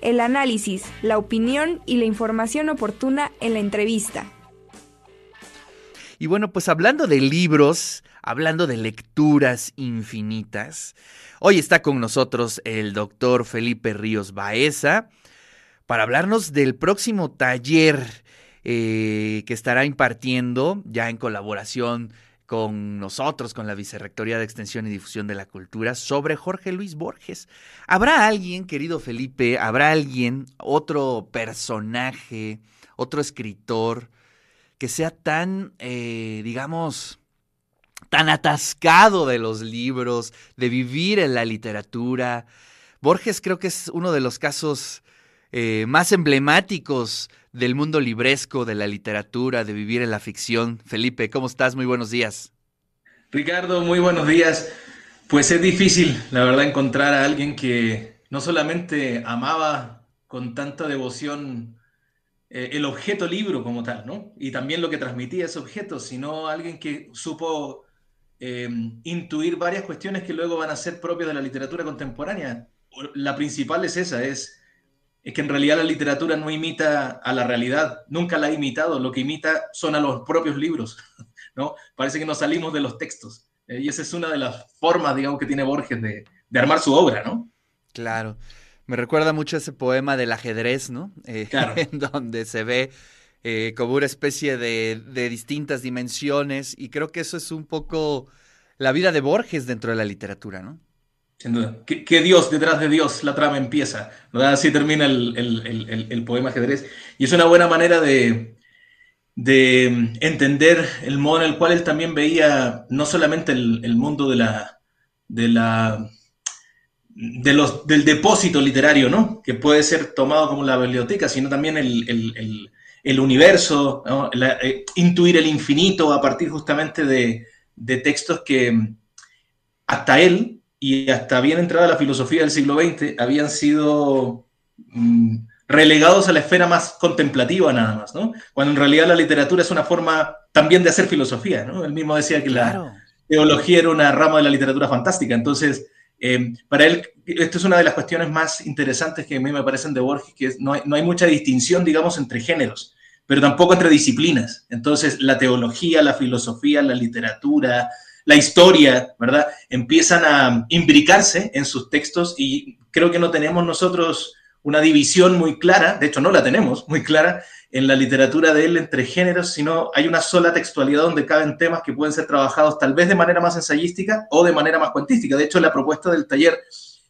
el análisis, la opinión y la información oportuna en la entrevista. Y bueno, pues hablando de libros, hablando de lecturas infinitas, hoy está con nosotros el doctor Felipe Ríos Baeza para hablarnos del próximo taller eh, que estará impartiendo ya en colaboración con nosotros, con la Vicerrectoría de Extensión y Difusión de la Cultura, sobre Jorge Luis Borges. ¿Habrá alguien, querido Felipe, habrá alguien, otro personaje, otro escritor, que sea tan, eh, digamos, tan atascado de los libros, de vivir en la literatura? Borges creo que es uno de los casos eh, más emblemáticos del mundo libresco, de la literatura, de vivir en la ficción. Felipe, ¿cómo estás? Muy buenos días. Ricardo, muy buenos días. Pues es difícil, la verdad, encontrar a alguien que no solamente amaba con tanta devoción eh, el objeto libro como tal, ¿no? Y también lo que transmitía ese objeto, sino alguien que supo eh, intuir varias cuestiones que luego van a ser propias de la literatura contemporánea. La principal es esa, es es que en realidad la literatura no imita a la realidad, nunca la ha imitado, lo que imita son a los propios libros, ¿no? Parece que nos salimos de los textos, eh, y esa es una de las formas, digamos, que tiene Borges de, armar su obra, ¿no? Claro, me recuerda mucho ese poema del ajedrez, ¿no? Eh, claro. en donde se ve eh, como una especie de, de distintas dimensiones, y creo que eso es un poco la vida de Borges dentro de la literatura, ¿no? Sin duda. ¿Qué, Dios detrás de Dios la trama empieza? ¿verdad? Así termina el, poema ajedrez. Y es una buena manera de, de, entender el modo en el cual él también veía no solamente el, mundo de la, de la, de los, del depósito literario, ¿no? que puede ser tomado como la biblioteca, sino también el, universo, eh, intuir el infinito a partir justamente de, de textos que hasta él y hasta bien entrada la filosofía del siglo XX habían sido mm, relegados a la esfera más contemplativa nada más, ¿no? Cuando en realidad la literatura es una forma también de hacer filosofía, ¿no? Él mismo decía que la teología era una rama de la literatura fantástica, entonces, eh, para él, esto es una de las cuestiones más interesantes que a mí me parecen de Borges, que no, hay, no hay mucha distinción, digamos, entre géneros, pero tampoco entre disciplinas. Entonces, la teología, la filosofía, la literatura, la historia, ¿verdad? Empiezan a imbricarse en sus textos y creo que no tenemos nosotros una división muy clara, de hecho no la tenemos muy clara en la literatura de él entre géneros, sino hay una sola textualidad donde caben temas que pueden ser trabajados tal vez de manera más ensayística o de manera más cuentística. De hecho, la propuesta del taller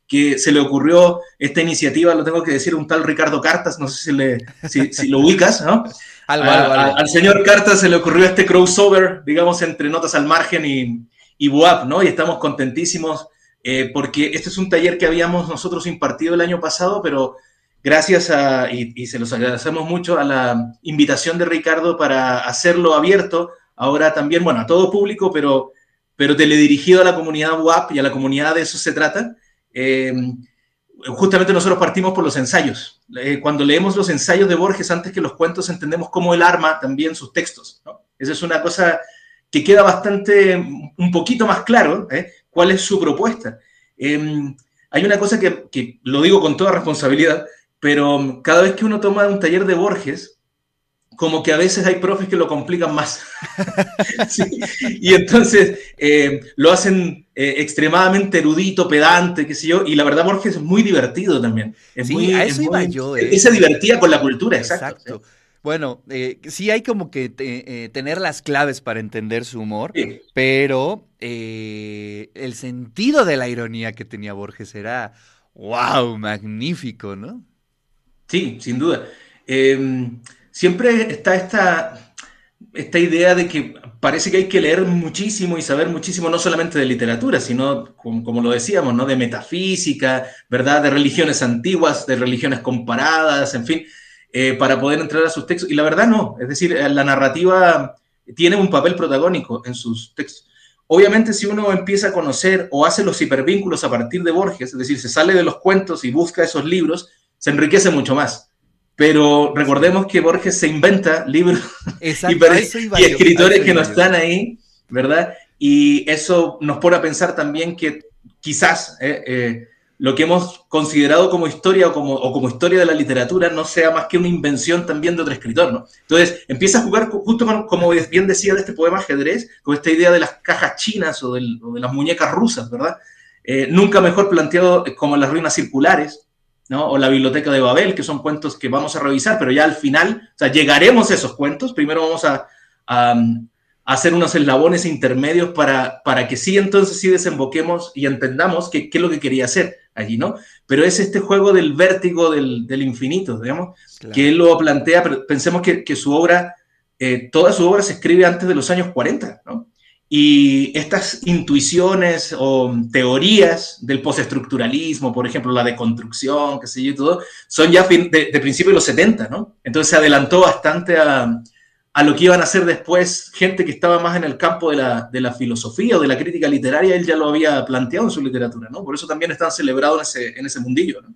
que se le ocurrió esta iniciativa, lo tengo que decir, un tal Ricardo Cartas, no sé si, le, si, lo ubicas, ¿no? al señor Cartas se le ocurrió este crossover, digamos, entre Notas al Margen y, y BUAP, ¿no? Y estamos contentísimos eh, porque este es un taller que habíamos nosotros impartido el año pasado, pero gracias a, y, y, se los agradecemos mucho, a la invitación de Ricardo para hacerlo abierto, ahora también, bueno, a todo público, pero, pero teledirigido a la comunidad WAP y a la comunidad de eso se trata. Eh, justamente nosotros partimos por los ensayos. Eh, cuando leemos los ensayos de Borges antes que los cuentos, entendemos cómo él arma también sus textos. Esa es una cosa que queda bastante, un poquito más claro, ¿eh? cuál es su propuesta. Em, hay una cosa que, lo digo con toda responsabilidad, pero cada vez que uno toma un taller de Borges, como que a veces hay profes que lo complican más. Y entonces eh, lo hacen eh, extremadamente erudito, pedante, qué sé yo, y la verdad Borges es muy divertido también. Es muy, a eso iba yo. Eh. Esa divertida con la cultura, exacto. Bueno, sí hay como que tener las claves para entender su humor, pero el sentido de la ironía que tenía Borges era, wow, magnífico, ¿no? Sí, sin duda. Em, siempre está esta, esta idea de que parece que hay que leer muchísimo y saber muchísimo, no solamente de literatura, sino, como, lo decíamos, ¿no? de metafísica, ¿verdad? De religiones antiguas, de religiones comparadas, en fin, eh, para poder entrar a sus textos. Y la verdad no, es decir, la narrativa tiene un papel protagónico en sus textos. Obviamente, si uno empieza a conocer o hace los hipervínculos a partir de Borges, es decir, se sale de los cuentos y busca esos libros, se enriquece mucho más. Pero recordemos que Borges se inventa libros y, escritores que no están ahí, ¿verdad? Y eso nos pone a pensar también que quizás, eh, eh, lo que hemos considerado como historia o como, como historia de la literatura no sea más que una invención también de otro escritor, ¿no? Entonces empieza a jugar justo como bien decía de este poema ajedrez, con esta idea de las cajas chinas o, de las muñecas rusas, ¿verdad? Eh, nunca mejor planteado como las ruinas circulares, ¿no? O la biblioteca de Babel, que son cuentos que vamos a revisar, pero ya al final, o sea, llegaremos a esos cuentos, primero vamos a, hacer unos eslabones intermedios para, para que sí, entonces sí desemboquemos y entendamos qué es lo que quería hacer allí, ¿no? Pero es este juego del vértigo del, infinito, digamos, que él lo plantea, pero pensemos que, su obra, eh, toda su obra se escribe antes de los años 40, ¿no? Y estas intuiciones o teorías del postestructuralismo, por ejemplo, la deconstrucción, qué sé yo, y todo, son ya de, de principios de los 70, ¿no? Entonces se adelantó bastante a, a lo que iban a hacer después gente que estaba más en el campo de la, de la, filosofía o de la crítica literaria, él ya lo había planteado en su literatura, ¿no? Por eso también están celebrados en ese, en ese mundillo, ¿no?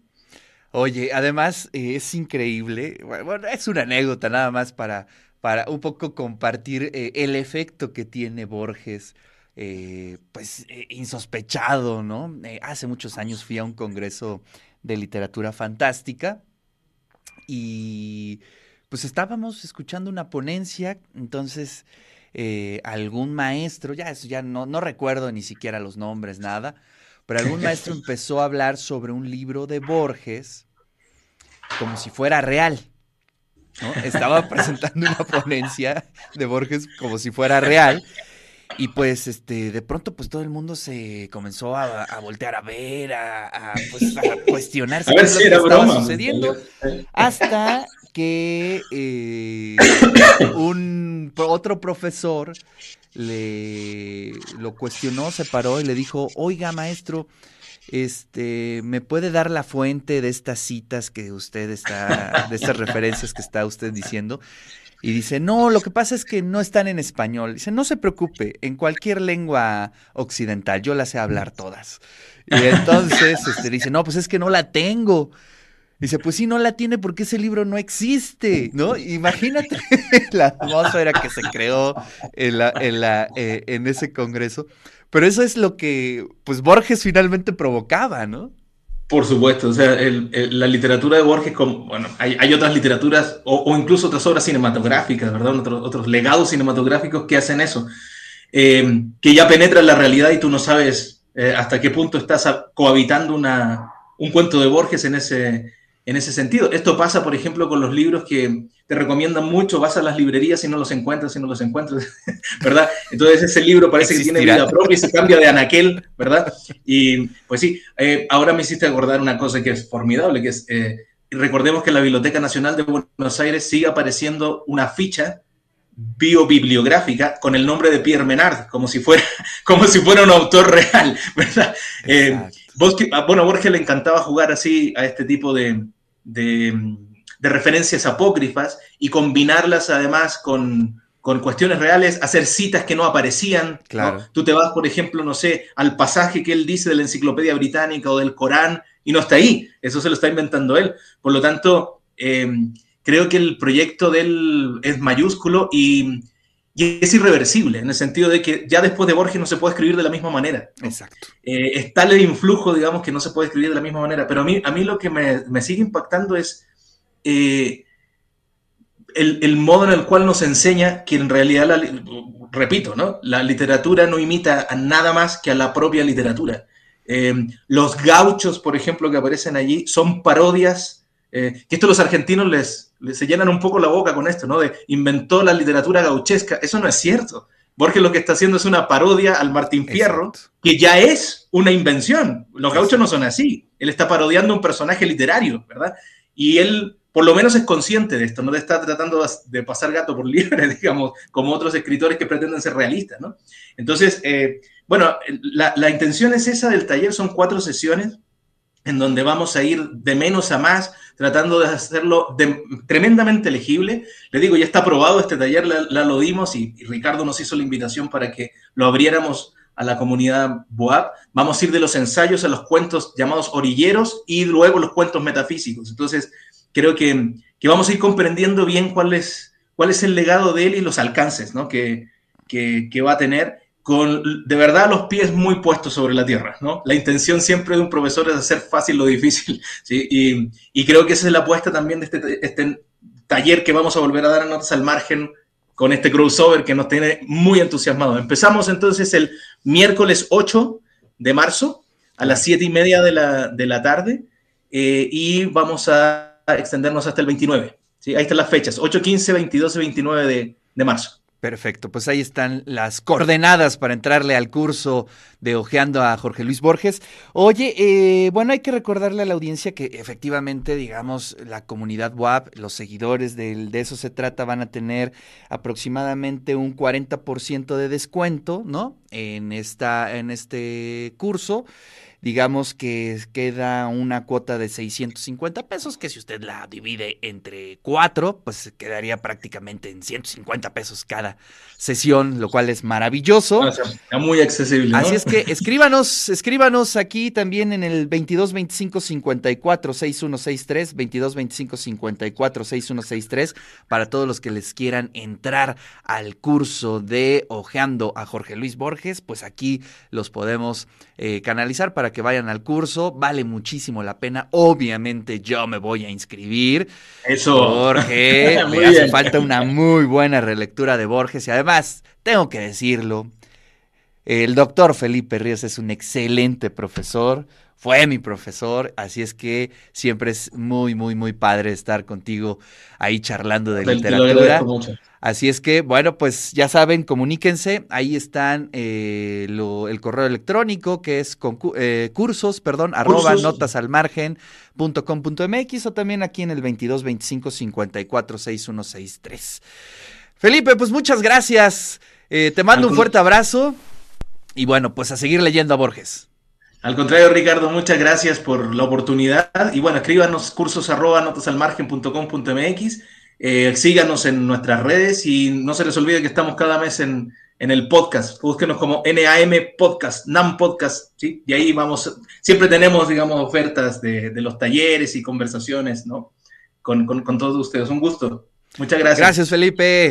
Oye, además eh, es increíble, bueno, es una anécdota nada más para, para un poco compartir eh, el efecto que tiene Borges, eh, pues insospechado, ¿no? hace muchos años fui a un congreso de literatura fantástica y pues estábamos escuchando una ponencia, entonces eh, algún maestro, ya eso ya no, no recuerdo ni siquiera los nombres, nada, pero algún maestro empezó a hablar sobre un libro de Borges como si fuera real. ¿No? Estaba presentando una ponencia de Borges como si fuera real. Y pues, este, de pronto, pues todo el mundo se comenzó a, voltear a ver, a, pues, a cuestionarse qué si estaba sucediendo. Hasta que eh, un otro profesor le lo cuestionó, se paró y le dijo, oiga maestro, este, ¿me puede dar la fuente de estas citas que usted está, de estas referencias que está usted diciendo? Y dice, no, lo que pasa es que no están en español. Dice, no se preocupe, en cualquier lengua occidental, yo las sé hablar todas. Y entonces este, dice, no, pues es que no la tengo. Dice, pues sí, no la tiene porque ese libro no existe, ¿no? Imagínate la atmósfera que se creó en, la, en, la, eh, en ese congreso. Pero eso es lo que, pues, Borges finalmente provocaba, ¿no? Por supuesto, o sea, la literatura de Borges, como, bueno, hay, otras literaturas o, incluso otras obras cinematográficas, ¿verdad? Otros, otros legados cinematográficos que hacen eso, eh, que ya penetran la realidad y tú no sabes eh, hasta qué punto estás cohabitando una, un cuento de Borges en ese, en ese sentido. Esto pasa, por ejemplo, con los libros que te recomiendan mucho, vas a las librerías y no los encuentras, y no los encuentras, ¿verdad? Entonces ese libro parece que tiene vida propia y se cambia de anaquel, ¿verdad? Y pues sí, eh, ahora me hiciste acordar una cosa que es formidable, que es, eh, recordemos que en la Biblioteca Nacional de Buenos Aires sigue apareciendo una ficha biobibliográfica con el nombre de Pierre Menard, como si fuera, como si fuera un autor real, ¿verdad? Eh, bueno, a Borges le encantaba jugar así a este tipo de, referencias apócrifas y combinarlas además con, cuestiones reales, hacer citas que no aparecían. Claro. Tú te vas, por ejemplo, no sé, al pasaje que él dice de la Enciclopedia Británica o del Corán y no está ahí. Eso se lo está inventando él. Por lo tanto, eh, creo que el proyecto de él es mayúsculo y y es irreversible, en el sentido de que ya después de Borges no se puede escribir de la misma manera. Exacto. Eh, es tal el influjo, digamos, que no se puede escribir de la misma manera. Pero a mí, a mí lo que me, sigue impactando es eh, el, modo en el cual nos enseña que en realidad, la, repito, ¿no? la literatura no imita a nada más que a la propia literatura. Eh, los gauchos, por ejemplo, que aparecen allí, son parodias que esto los argentinos les, se llenan un poco la boca con esto, ¿no? De inventó la literatura gauchesca. Eso no es cierto. Borges lo que está haciendo es una parodia al Martín Fierro, que ya es una invención. Los gauchos no son así. Él está parodiando un personaje literario, ¿verdad? Y él, por lo menos, es consciente de esto, no está tratando de pasar gato por liebre, digamos, como otros escritores que pretenden ser realistas, ¿no? Entonces, eh, bueno, la, la intención es esa del taller, son cuatro sesiones en donde vamos a ir de menos a más, tratando de hacerlo tremendamente legible. Le digo, ya está aprobado este taller, la, lo dimos y, Ricardo nos hizo la invitación para que lo abriéramos a la comunidad BOAP. Vamos a ir de los ensayos a los cuentos llamados orilleros y luego los cuentos metafísicos. Entonces, creo que, vamos a ir comprendiendo bien cuál es, cuál es el legado de él y los alcances ¿no? que, que, que va a tener con de verdad los pies muy puestos sobre la tierra, ¿no? La intención siempre de un profesor es hacer fácil lo difícil. Y, creo que esa es la apuesta también de este, este, taller que vamos a volver a dar a Notas al Margen con este crossover que nos tiene muy entusiasmados. Empezamos entonces el miércoles 8 de marzo a las 7 y media de la, de la tarde eh, y vamos a extendernos hasta el 29. ¿sí? Ahí están las fechas, 8, 15, 22 y 29 de, de marzo. Perfecto, pues ahí están las coordenadas para entrarle al curso de Ojeando a Jorge Luis Borges. Oye, eh, bueno, hay que recordarle a la audiencia que efectivamente, digamos, la comunidad WAP, los seguidores de, de eso se trata, van a tener aproximadamente un 40% de descuento, ¿no? En, esta, en este curso digamos que queda una cuota de 650 pesos, que si usted la divide entre cuatro, pues quedaría prácticamente en 150 pesos cada sesión, lo cual es maravilloso. Está muy accesible. Así es que escríbanos, escríbanos aquí también en el 22 25 54 6163, 22 25 54 6163, para todos los que les quieran entrar al curso de Ojeando a Jorge Luis Borges, pues aquí los podemos eh, canalizar para que vayan al curso. Vale muchísimo la pena. Obviamente yo me voy a inscribir. Eso. Porque me hace falta una muy buena relectura de Borges. Y además, tengo que decirlo, el doctor Felipe Ríos es un excelente profesor. Fue mi profesor, así es que siempre es muy, muy, muy padre estar contigo ahí charlando de literatura. Así es que, bueno, pues ya saben, comuníquense. Ahí están eh, el correo electrónico que es eh, cursos, perdón, arroba notasalmargen.com.mx o también aquí en el 22 25 54 6163. Felipe, pues muchas gracias. Eh, te mando un fuerte abrazo. Y bueno, pues a seguir leyendo a Borges. Al contrario, Ricardo, muchas gracias por la oportunidad. Y bueno, escríbanos cursos arroba notasalmargen.com.mx eh, síganos en nuestras redes y no se les olvide que estamos cada mes en, en el podcast. Búsquenos como NAM Podcast, NAM Podcast, ¿sí? Y ahí vamos, siempre tenemos, digamos, ofertas de, de los talleres y conversaciones, ¿no? Con, con, con todos ustedes. Un gusto. Muchas gracias. Gracias, Felipe.